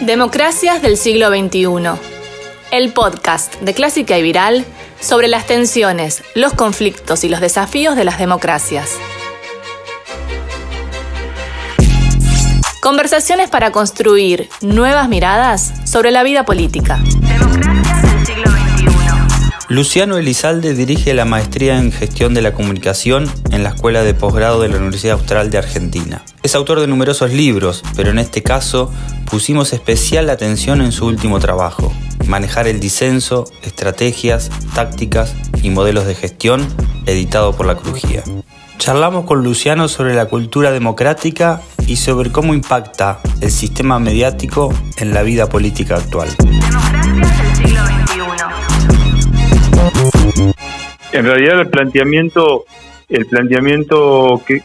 Democracias del siglo XXI. El podcast de Clásica y Viral sobre las tensiones, los conflictos y los desafíos de las democracias. Conversaciones para construir nuevas miradas sobre la vida política. Democracias del siglo XXI. Luciano Elizalde dirige la maestría en gestión de la comunicación en la Escuela de Posgrado de la Universidad Austral de Argentina. Es autor de numerosos libros, pero en este caso pusimos especial atención en su último trabajo, Manejar el disenso, estrategias, tácticas y modelos de gestión, editado por la Crujía. Charlamos con Luciano sobre la cultura democrática y sobre cómo impacta el sistema mediático en la vida política actual. En realidad el planteamiento el planteamiento que,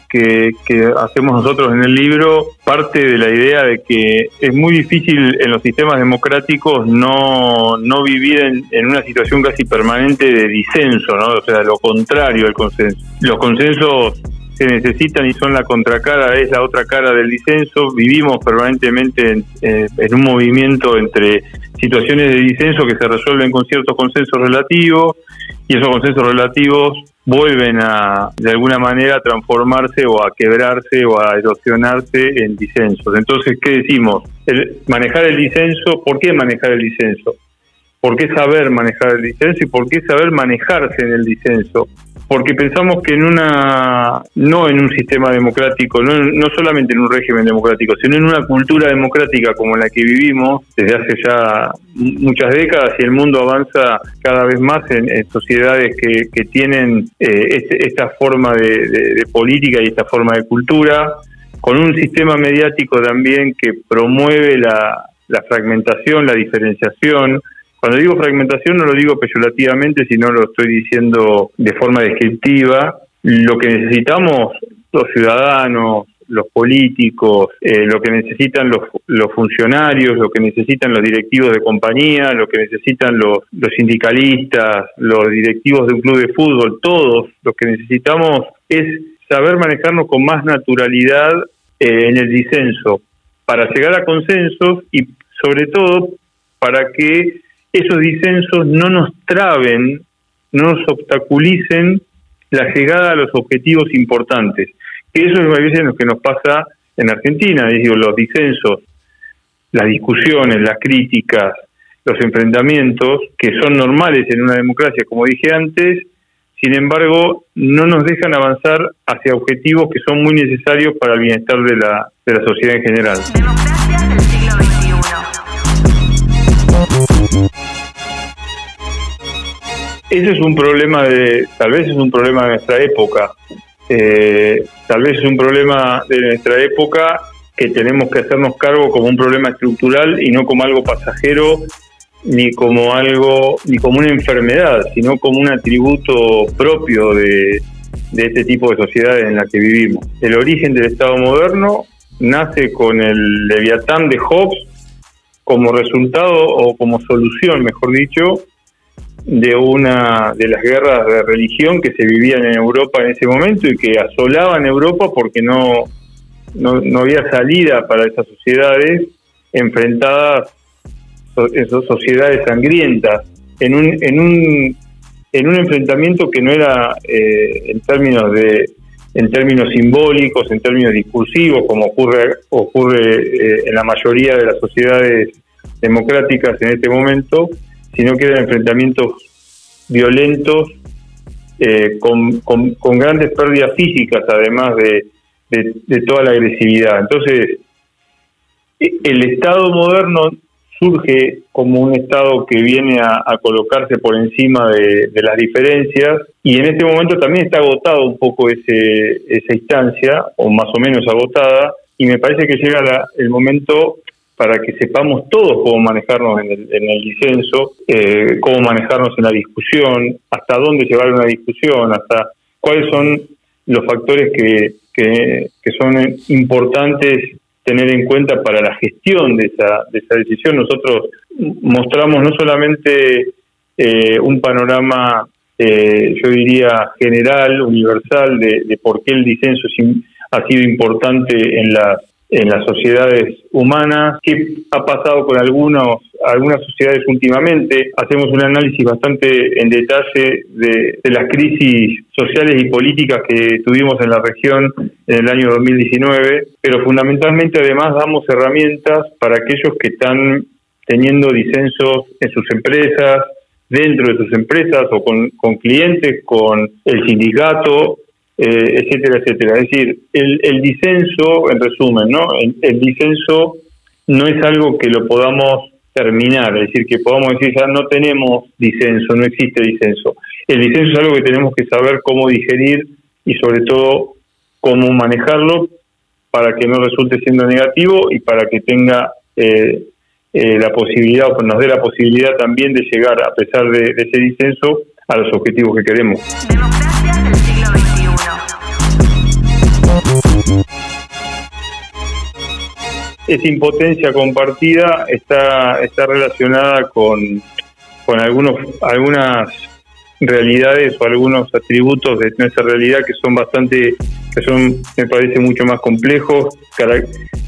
hacemos nosotros en el libro parte de la idea de que es muy difícil en los sistemas democráticos no, no vivir en, una situación casi permanente de disenso, ¿no? o sea, lo contrario al consenso. Los consensos se necesitan y son la contracara, es la otra cara del disenso. Vivimos permanentemente en, un movimiento entre situaciones de disenso que se resuelven con ciertos consensos relativos y esos consensos relativos vuelven a, de alguna manera, a transformarse o a quebrarse o a erosionarse en disensos. Entonces, ¿qué decimos? El, manejar el disenso, ¿por qué manejar el disenso? ¿Por qué saber manejar el disenso y por qué saber manejarse en el disenso? Porque pensamos que en una, no en un sistema democrático, no, no solamente en un régimen democrático, sino en una cultura democrática como la que vivimos desde hace ya muchas décadas y el mundo avanza cada vez más en, sociedades que, que tienen eh, este, esta forma de, política y esta forma de cultura, con un sistema mediático también que promueve la, la fragmentación, la diferenciación, cuando digo fragmentación no lo digo peyorativamente, sino lo estoy diciendo de forma descriptiva. Lo que necesitamos los ciudadanos, los políticos, eh, lo que necesitan los, funcionarios, lo que necesitan los directivos de compañía, lo que necesitan los, los sindicalistas, los directivos de un club de fútbol, todos lo que necesitamos es saber manejarnos con más naturalidad eh, en el disenso para llegar a consensos y sobre todo para que esos disensos no nos traben, no nos obstaculicen la llegada a los objetivos importantes. Que eso es lo que nos pasa en Argentina, los disensos, las discusiones, las críticas, los enfrentamientos, que son normales en una democracia, como dije antes, sin embargo, no nos dejan avanzar hacia objetivos que son muy necesarios para el bienestar de la, de la sociedad en general. Ese es un problema de, tal vez es un problema de nuestra época, eh, tal vez es un problema de nuestra época que tenemos que hacernos cargo como un problema estructural y no como algo pasajero ni como algo ni como una enfermedad, sino como un atributo propio de, de este tipo de sociedades en la que vivimos. El origen del Estado moderno nace con el Leviatán de Hobbes como resultado o como solución, mejor dicho, de una de las guerras de religión que se vivían en Europa en ese momento y que asolaban Europa porque no, no, había salida para esas sociedades enfrentadas, esas sociedades sangrientas, en un, en un, en un enfrentamiento que no era eh, en términos de en términos simbólicos, en términos discursivos, como ocurre ocurre eh, en la mayoría de las sociedades democráticas en este momento, sino que eran enfrentamientos violentos eh, con, grandes pérdidas físicas, además de, toda la agresividad. Entonces, e, el Estado moderno surge como un Estado que viene a, colocarse por encima de, las diferencias y en este momento también está agotado un poco ese, esa instancia, o más o menos agotada, y me parece que llega el momento para que sepamos todos cómo manejarnos en el, en el disenso, eh, cómo manejarnos en la discusión, hasta dónde llevar una discusión, hasta cuáles son los factores que, que, son importantes tener en cuenta para la gestión de esa, de esa decisión. Nosotros mostramos no solamente eh, un panorama, eh, yo diría, general, universal, de, por qué el disenso ha sido importante en las en las sociedades humanas, qué ha pasado con algunos, algunas sociedades últimamente. Hacemos un análisis bastante en detalle de, las crisis sociales y políticas que tuvimos en la región en el año 2019, pero fundamentalmente además damos herramientas para aquellos que están teniendo disensos en sus empresas, dentro de sus empresas o con, con clientes, con el sindicato, eh, etcétera, etcétera. Es decir, el, el disenso, en resumen, ¿no? El, disenso no es algo que lo podamos terminar, es decir, que podamos decir ya no tenemos disenso, no existe disenso. El disenso es algo que tenemos que saber cómo digerir y sobre todo cómo manejarlo para que no resulte siendo negativo y para que tenga eh, eh, la posibilidad o nos dé la posibilidad también de llegar, a pesar de, de ese disenso, a los objetivos que queremos. Esa impotencia compartida está, está relacionada con, con algunos, algunas realidades o algunos atributos de nuestra realidad que son bastante, que son, me parece, mucho más complejos,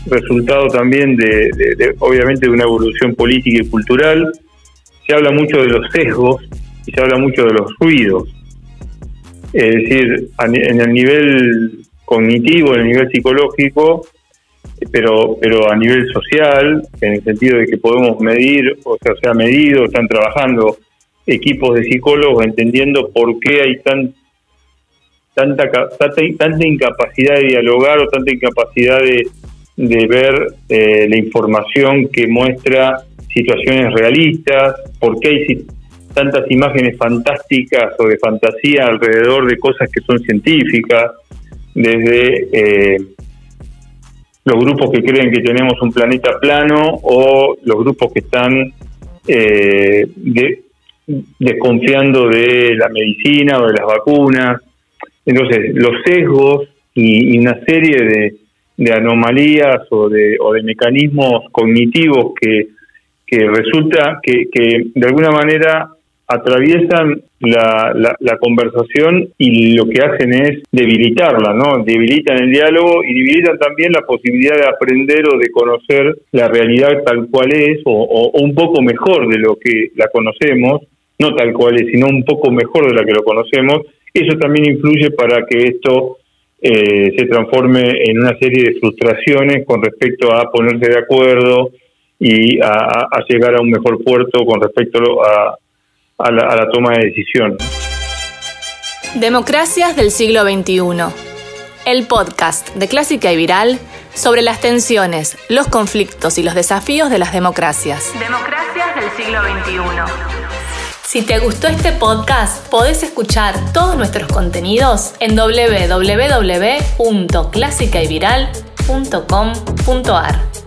resultado también de, obviamente, de una evolución política y cultural. Se habla mucho de los sesgos y se habla mucho de los ruidos. Es decir, en el nivel cognitivo, en el nivel psicológico, pero pero a nivel social, en el sentido de que podemos medir, o sea, se ha medido, están trabajando equipos de psicólogos entendiendo por qué hay tan tanta tanta, incapacidad de dialogar o tanta incapacidad de, de ver eh, la información que muestra situaciones realistas, por qué hay tantas imágenes fantásticas o de fantasía alrededor de cosas que son científicas, desde eh, los grupos que creen que tenemos un planeta plano o los grupos que están eh, desconfiando de la medicina o de las vacunas. Entonces, los sesgos y, una serie de, anomalías o de, o de mecanismos cognitivos que, que resulta que, que de alguna manera atraviesan la, la, conversación y lo que hacen es debilitarla, ¿no? Debilitan el diálogo y debilitan también la posibilidad de aprender o de conocer la realidad tal cual es o, un poco mejor de lo que la conocemos, no tal cual es, sino un poco mejor de la que lo conocemos. Eso también influye para que esto eh, se transforme en una serie de frustraciones con respecto a ponerse de acuerdo y a llegar a un mejor puerto con respecto a, a la, toma de decisión. Democracias del siglo XXI. El podcast de Clásica y Viral sobre las tensiones, los conflictos y los desafíos de las democracias. Democracias del siglo XXI. Si te gustó este podcast, podés escuchar todos nuestros contenidos en www.clásicayviral.com.ar.